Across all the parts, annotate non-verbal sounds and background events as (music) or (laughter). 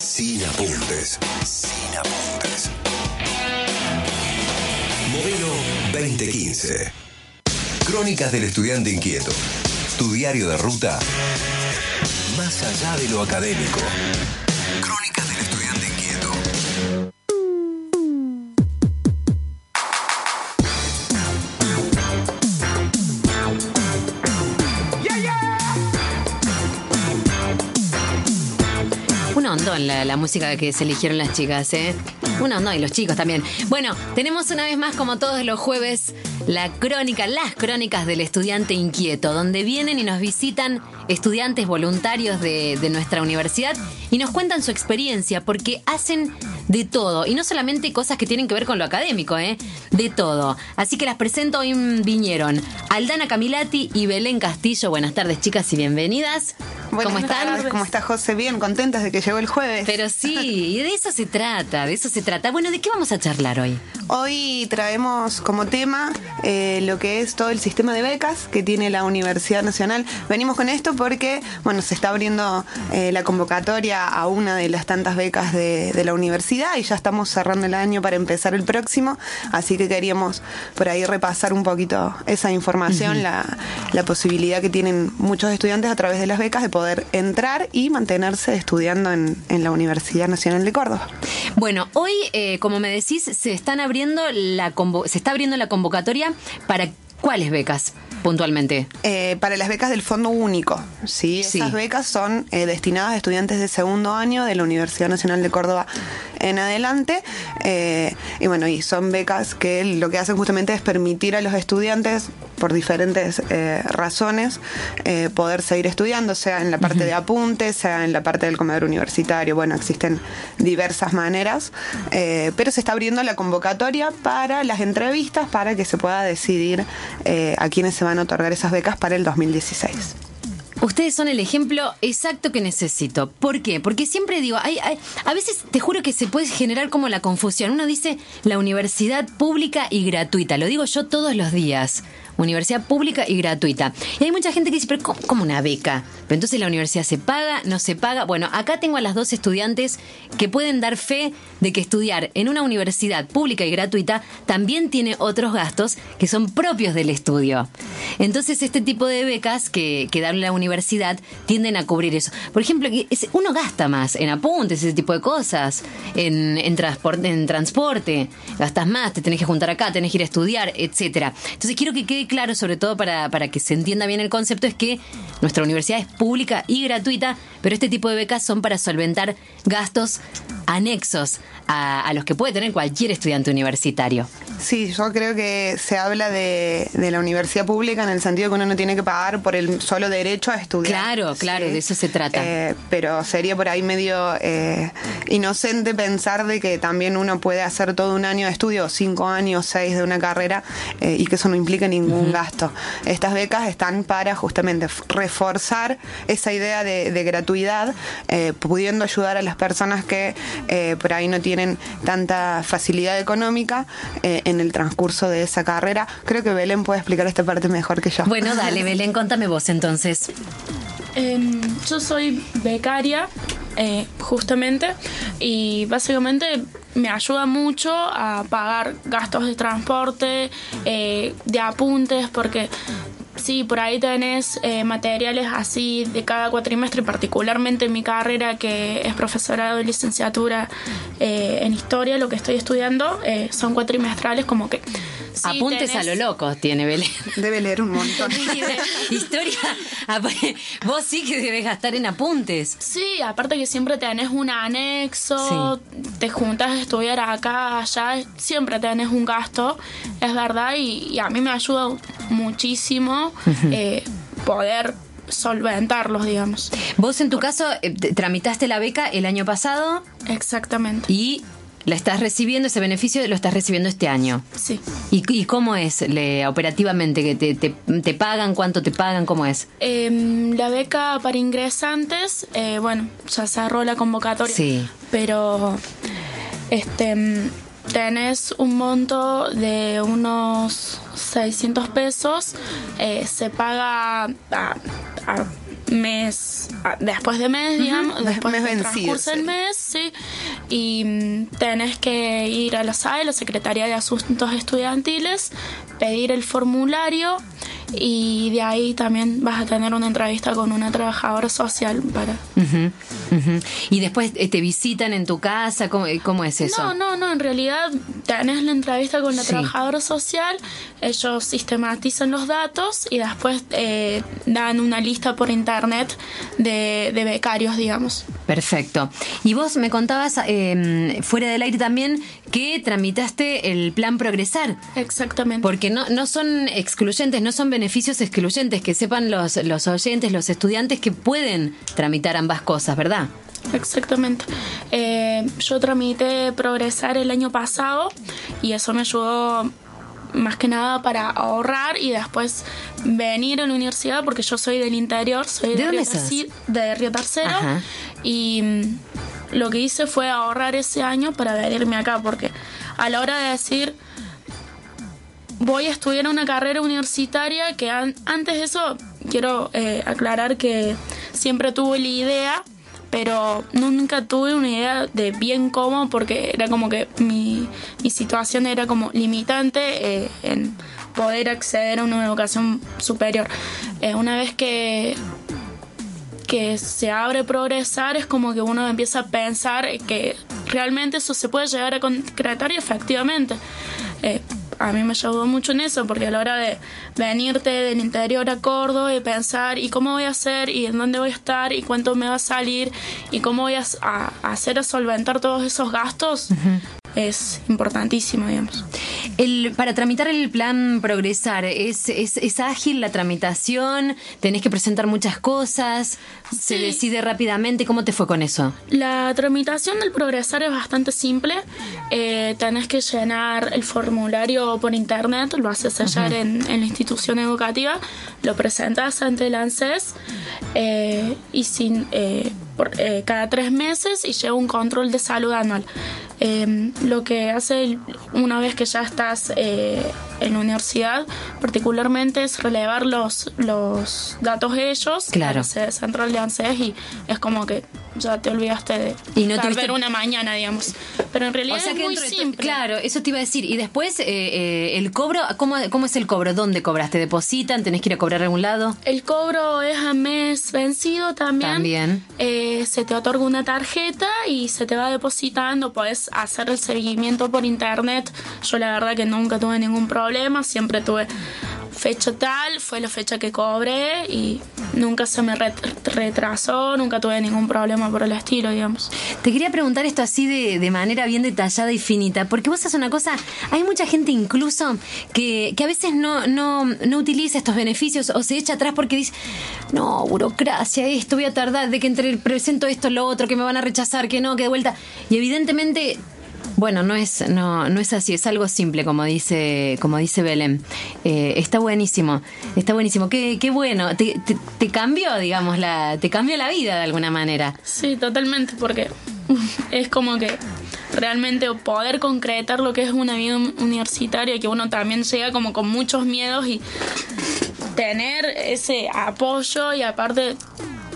Sin apuntes. Sin apuntes. Modelo 2015. Crónicas del estudiante inquieto. Tu diario de ruta. Más allá de lo académico. La música que se eligieron las chicas, ¿eh? Un hondón y los chicos también. Bueno, tenemos una vez más, como todos los jueves, la crónica, las crónicas del estudiante inquieto, donde vienen y nos visitan estudiantes voluntarios de, de nuestra universidad y nos cuentan su experiencia, porque hacen de todo, y no solamente cosas que tienen que ver con lo académico, ¿eh? De todo. Así que las presento, hoy vinieron Aldana Camilati y Belén Castillo. Buenas tardes, chicas, y bienvenidas. Buenas ¿Cómo están? tardes, ¿Cómo está José? Bien, contentas de que llegó el jueves. Pero sí, y de eso se trata, de eso se trata. Bueno, ¿de qué vamos a charlar hoy? Hoy traemos como tema eh, lo que es todo el sistema de becas que tiene la Universidad Nacional. Venimos con esto porque, bueno, se está abriendo eh, la convocatoria a una de las tantas becas de, de la universidad y ya estamos cerrando el año para empezar el próximo, así que queríamos por ahí repasar un poquito esa información, la, la posibilidad que tienen muchos estudiantes a través de las becas de poder entrar y mantenerse estudiando en, en la Universidad Nacional de Córdoba. Bueno, hoy, eh, como me decís, se están abriendo la convo- se está abriendo la convocatoria para cuáles becas puntualmente. Eh, para las becas del Fondo Único, ¿sí? Sí. Esas becas son eh, destinadas a estudiantes de segundo año de la Universidad Nacional de Córdoba en adelante. eh, y bueno, y son becas que lo que hacen justamente es permitir a los estudiantes, por diferentes eh, razones, eh, poder seguir estudiando, sea en la parte de apuntes, sea en la parte del comedor universitario. Bueno, existen diversas maneras, eh, pero se está abriendo la convocatoria para las entrevistas para que se pueda decidir a quiénes se van a otorgar esas becas para el 2016. Ustedes son el ejemplo exacto que necesito. ¿Por qué? Porque siempre digo, hay, hay- a veces te juro que se puede generar como la confusión. Uno dice la universidad pública y gratuita. Lo digo yo todos los días. Universidad pública y gratuita. Y hay mucha gente que dice, pero ¿cómo, una beca? Pero entonces la universidad se paga, no se paga. Bueno, acá tengo a las dos estudiantes que pueden dar fe de que estudiar en una universidad pública y gratuita también tiene otros gastos que son propios del estudio. Entonces este tipo de becas que, que da la universidad tienden a cubrir eso. Por ejemplo, uno gasta más en apuntes, ese tipo de cosas, en, en, transporte, en transporte, gastas más, te tenés que juntar acá, tenés que ir a estudiar, etcétera. Entonces quiero que quede claro, sobre todo para, para que se entienda bien el concepto, es que nuestra universidad es pública y gratuita, pero este tipo de becas son para solventar gastos anexos a, a los que puede tener cualquier estudiante universitario. Sí, yo creo que se habla de, de la universidad pública en el sentido que uno no tiene que pagar por el solo derecho a estudiar. Claro, claro, de eso se trata. Eh, pero sería por ahí medio eh, inocente pensar de que también uno puede hacer todo un año de estudio, cinco años, seis de una carrera, eh, y que eso no implique ningún gasto. Estas becas están para justamente reforzar esa idea de, de gratuidad, pudiendo ayudar a las personas que eh, por ahí no tienen tanta facilidad económica eh, en el transcurso de esa carrera. Creo que Belén puede explicar esta parte mejor que yo. Bueno, dale, Belén, contame vos entonces. Em, yo soy becaria, eh, justamente, y básicamente me ayuda mucho a pagar gastos de transporte, eh, de apuntes, porque sí, por ahí tenés eh, materiales así de cada cuatrimestre, particularmente en mi carrera, que es profesorado de licenciatura eh, en historia, lo que estoy estudiando, eh, son cuatrimestrales, como que... sí Apuntes a lo loco tiene Belén. Debe leer un montón. (laughs) Historia. Vos sí que debes gastar en apuntes. Sí, aparte que siempre tenés un anexo, te juntas a estudiar acá, allá, siempre tenés un gasto, es verdad, y, y a mí me ayuda muchísimo eh, poder solventarlos, digamos. Vos en tu caso eh, te- tramitaste la beca el año pasado Exactamente. y la estás recibiendo, ese beneficio lo estás recibiendo este año. Sí. ¿Y, y cómo es le, operativamente? que te, te, te pagan? ¿Cuánto te pagan? ¿Cómo es? Em, la beca para ingresantes, eh, bueno, ya cerró la convocatoria. Sí. Pero este tenés un monto de unos 600 pesos, eh, se paga a, a mes, después de mes, digamos, después mes de transcurso el mes, sí, y mm, tenés que ir a la SAE, la Secretaría de Asuntos Estudiantiles, pedir el formulario y de ahí también vas a tener una entrevista con una trabajadora social para... Y después eh, te visitan en tu casa, ¿cómo, cómo es eso? No, no, no, en realidad tenés la entrevista con la Sí. trabajadora social, ellos sistematizan los datos y después eh, dan una lista por internet de, de becarios, digamos. Perfecto. Y vos me contabas eh, fuera del aire también que tramitaste el plan Progresar. Exactamente. Porque no, no son excluyentes, no son beneficios excluyentes, que sepan los, los oyentes, los estudiantes que pueden tramitar ambas cosas, ¿verdad? Exactamente. Eh, yo tramité progresar el año pasado y eso me ayudó más que nada para ahorrar y después venir a la universidad porque yo soy del interior, soy ¿De de, Río? Terci- de Río Tercero. Y mm, lo que hice fue ahorrar ese año para venirme acá porque a la hora de decir voy a estudiar una carrera universitaria que an- antes de eso quiero eh, aclarar que siempre tuve la idea pero nunca tuve una idea de bien cómo porque era como que mi, mi situación era como limitante eh, en poder acceder a una educación superior. Eh, una vez que que se abre progresar es como que uno empieza a pensar que realmente eso se puede llegar a concretar y efectivamente eh, a mí me ayudó mucho en eso porque a la hora de venirte del interior a Córdoba y pensar y cómo voy a hacer y en dónde voy a estar y cuánto me va a salir y cómo voy a, hacer a solventar todos esos gastos es importantísimo digamos El, para tramitar el plan Progresar, ¿es, es, es ágil la tramitación? ¿Tenés que presentar muchas cosas? ¿Se Sí. decide rápidamente? ¿Cómo te fue con eso? La tramitación del progresar es bastante simple. Eh, tenés que llenar el formulario por internet, lo haces allá en, en la institución educativa, lo presentas ante el ANSES eh, y sin, eh, por, eh, cada tres meses y lleva un control de salud anual. Eh, lo que hace una vez que ya estás eh, en la universidad, particularmente es relevar los, los datos de ellos Claro. a la sede central de ANSES y es como que ya te olvidaste de Y no tuviste- una mañana, digamos. Pero en realidad es muy dentro de tu- simple. Claro, eso te iba a decir. Y después, eh, eh, el cobro, ¿cómo, ¿cómo es el cobro? ¿Dónde cobras? ¿Te depositan? ¿Tenés que ir a cobrar a algún lado? El cobro es a mes vencido también. También. Eh, se te otorga una tarjeta y se te va depositando. Puedes hacer el seguimiento por internet. Yo la verdad que nunca tuve ningún problema. Siempre tuve fecha tal, fue la fecha que cobré y nunca se me ret- retrasó, nunca tuve ningún problema por el estilo, digamos. Te quería preguntar esto así de, de manera bien detallada y finita, porque vos haces una cosa, hay mucha gente incluso que, que a veces no, no, no utiliza estos beneficios o se echa atrás porque dice, no, burocracia, esto, voy a tardar, de que entre presento esto, lo otro, que me van a rechazar, que no, que de vuelta. Y evidentemente... Bueno, no es, no, no es así, es algo simple, como dice, como dice Belén. Eh, está buenísimo, está buenísimo. Qué, bueno. Te, te, te cambió, digamos, la, te cambió la vida de alguna manera. Sí, totalmente, porque (laughs) es como que realmente poder concretar lo que es una vida universitaria, que uno también llega como con muchos miedos y tener ese apoyo y aparte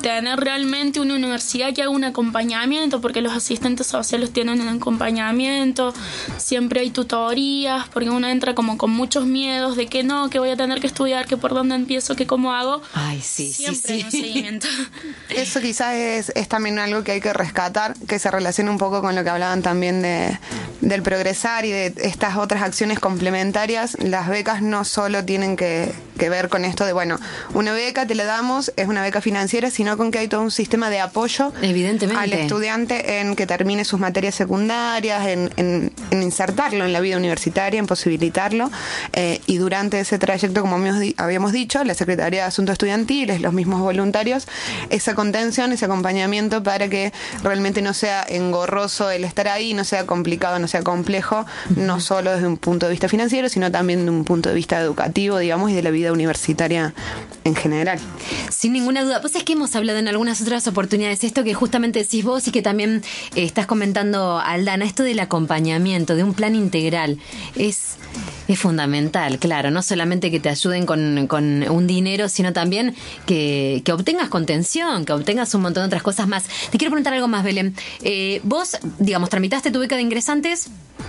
tener realmente una universidad que haga un acompañamiento, porque los asistentes sociales tienen un acompañamiento, siempre hay tutorías, porque uno entra como con muchos miedos de que no, que voy a tener que estudiar, que por dónde empiezo, que cómo hago. Ay, sí, sí, Siempre hay un sí. seguimiento. (laughs) Eso quizás es, es también algo que hay que rescatar, que se relaciona un poco con lo que hablaban también de, del progresar y de estas otras acciones complementarias. Las becas no solo tienen que, que ver con esto de, bueno, una beca te la damos, es una beca financiera, sino con que hay todo un sistema de apoyo Evidentemente. al estudiante en que termine sus materias secundarias, en, en- en insertarlo en la vida universitaria, en posibilitarlo. eh, y durante ese trayecto, como habíamos dicho, la Secretaría de Asuntos Estudiantiles, los mismos voluntarios, esa contención, ese acompañamiento para que realmente no sea engorroso el estar ahí, no sea complicado, no sea complejo, no solo desde un punto de vista financiero, sino también de un punto de vista educativo, digamos, y de la vida universitaria en general. Sin ninguna duda. Pues es que hemos hablado en algunas otras oportunidades esto que justamente decís vos y que también eh, estás comentando, Aldana, esto del acompañamiento, de un plan integral. Es, Es fundamental, claro, no solamente que te ayuden con, con un dinero, sino también que, que, obtengas contención, que obtengas un montón de otras cosas más. Te quiero preguntar algo más, Belén. Eh, vos, digamos, tramitaste tu beca de ingresantes,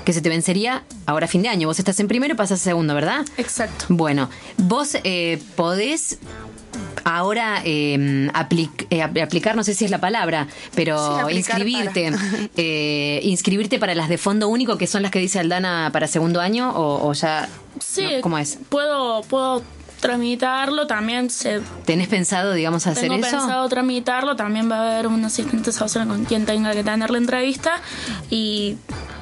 que se te vencería ahora fin de año. Vos estás en primero y pasas a segundo, ¿verdad? Exacto. Bueno, vos eh, podés ahora eh, eh, aplicar, no sé si es la palabra, pero inscribirte, (laughs) eh, inscribirte para las de fondo único, que son las que dice Aldana para segundo año, o, ya, sí, ¿cómo es? Puedo, puedo tramitarlo, también se... ¿Tenés pensado, digamos, hacer tengo eso? Pensado tramitarlo, también va a haber un asistente social con quien tenga que tener la entrevista y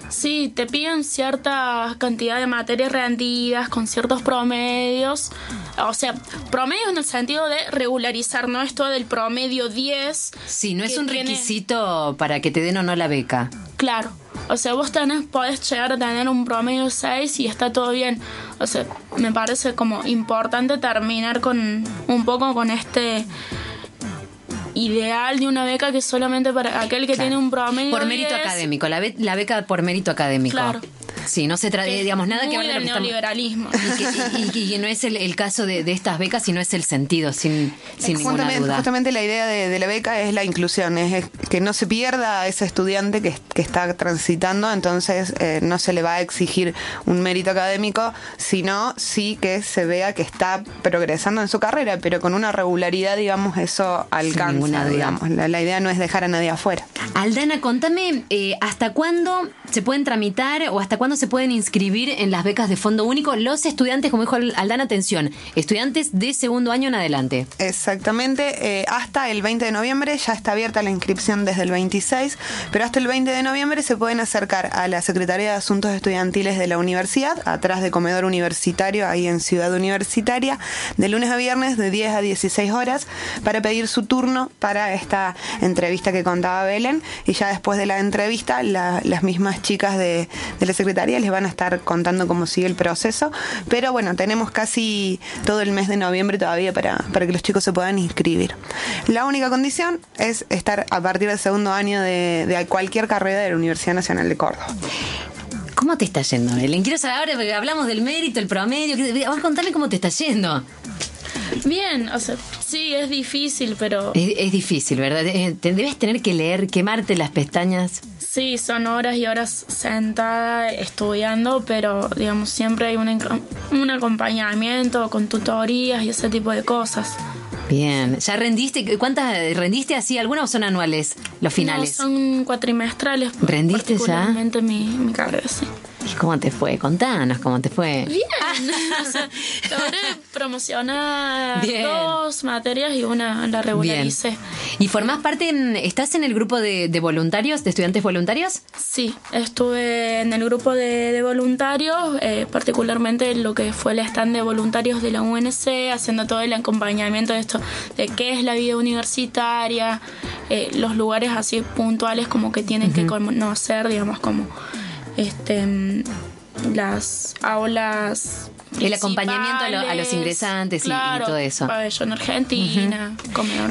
Sí, te piden cierta cantidad de materias rendidas con ciertos promedios. O sea, promedios en el sentido de regularizar, ¿no? Esto del promedio 10. Sí, no es un requisito para que te den o no la beca. Claro. O sea, vos tenés, podés llegar a tener un promedio 6 y está todo bien. O sea, me parece como importante terminar con un poco con este ideal de una beca que es solamente para aquel que tiene un promedio. Por mérito académico, la, la, beca por mérito académico. Claro. Sí, no se trata, digamos, nada que ver con el neoliberalismo. (laughs) Y que, y, no es el, caso de, estas becas, sino es el sentido, sin, sin ninguna duda. Justamente la idea de, la beca es la inclusión, es que no se pierda a ese estudiante que, está transitando, entonces eh, no se le va a exigir un mérito académico, sino sí que se vea que está progresando en su carrera, pero con una regularidad, digamos, eso alcanza, digamos. La, idea no es dejar a nadie afuera. Aldana, contame, eh, ¿hasta cuándo se pueden tramitar o hasta cuándo se pueden inscribir en las becas de Fondo Único los estudiantes, como dijo Aldana, atención, estudiantes de segundo año en adelante? Exactamente, eh, hasta el 20 de noviembre ya está abierta la inscripción desde el 26, pero hasta el 20 de noviembre se pueden acercar a la Secretaría de Asuntos Estudiantiles de la universidad, atrás de Comedor Universitario, ahí en Ciudad Universitaria, de lunes a viernes de 10 a 16 horas, para pedir su turno para esta entrevista que contaba Belén, y ya después de la entrevista las mismas chicas de, la Secretaría les van a estar contando cómo sigue el proceso. Pero bueno, tenemos casi todo el mes de noviembre todavía para, para que los chicos se puedan inscribir. La única condición es estar a partir del segundo año de, de cualquier carrera de la Universidad Nacional de Córdoba. ¿Cómo te está yendo, Belén? Quiero saber ahora, hablamos del mérito, el promedio. Vamos a contarle cómo te está yendo. Bien, o sea, sí, es difícil, pero... Es, difícil, ¿verdad? Eh, debes tener que leer, quemarte las pestañas. Sí, son horas y horas sentada estudiando, pero digamos, siempre hay un, un acompañamiento con tutorías y ese tipo de cosas. Bien, ¿ya rendiste? ¿Cuántas rendiste así? ¿Algunas o son anuales los finales? No, son cuatrimestrales. ¿Rendiste ya? Mi, mi carrera, sí. ¿Y cómo te fue? Contanos cómo te fue. Bien. (laughs) logré promocionar dos materias y una la regularicé. ¿Y formás parte, estás en el grupo de, voluntarios, de estudiantes voluntarios? Sí, estuve en el grupo de, voluntarios, eh, particularmente lo que fue el stand de voluntarios de la UNC, haciendo todo el acompañamiento de esto, de qué es la vida universitaria, eh, los lugares así puntuales como que tienen que conocer, digamos, como este las aulas el acompañamiento a, los ingresantes y, todo eso. Pabellón Argentina,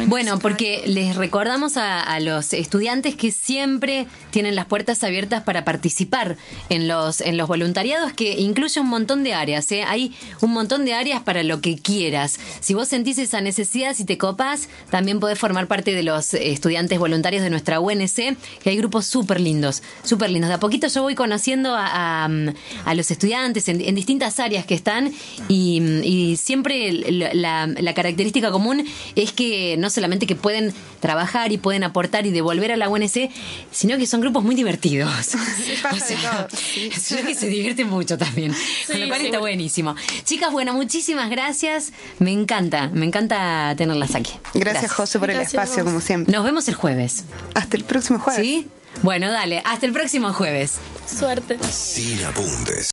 Bueno, porque les recordamos a, los estudiantes que siempre tienen las puertas abiertas para participar en los, en los voluntariados, que incluye un montón de áreas. ¿eh? Hay un montón de áreas para lo que quieras. Si vos sentís esa necesidad, si te copas, también podés formar parte de los estudiantes voluntarios de nuestra UNC, que hay grupos súper lindos, súper lindos. De a poquito yo voy conociendo a, los estudiantes en, en distintas áreas que están y, siempre la, característica común es que no solamente que pueden trabajar y pueden aportar y devolver a la UNC, sino que son grupos muy divertidos. (laughs) que se divierten mucho también, con lo cual está buenísimo. Chicas, bueno, muchísimas gracias. Me encanta, me encanta tenerlas aquí. Gracias, José, por el espacio, como siempre. Nos vemos el jueves. Hasta el próximo jueves. ¿Sí? Bueno, dale, hasta el próximo jueves. Suerte. Sin apuntes.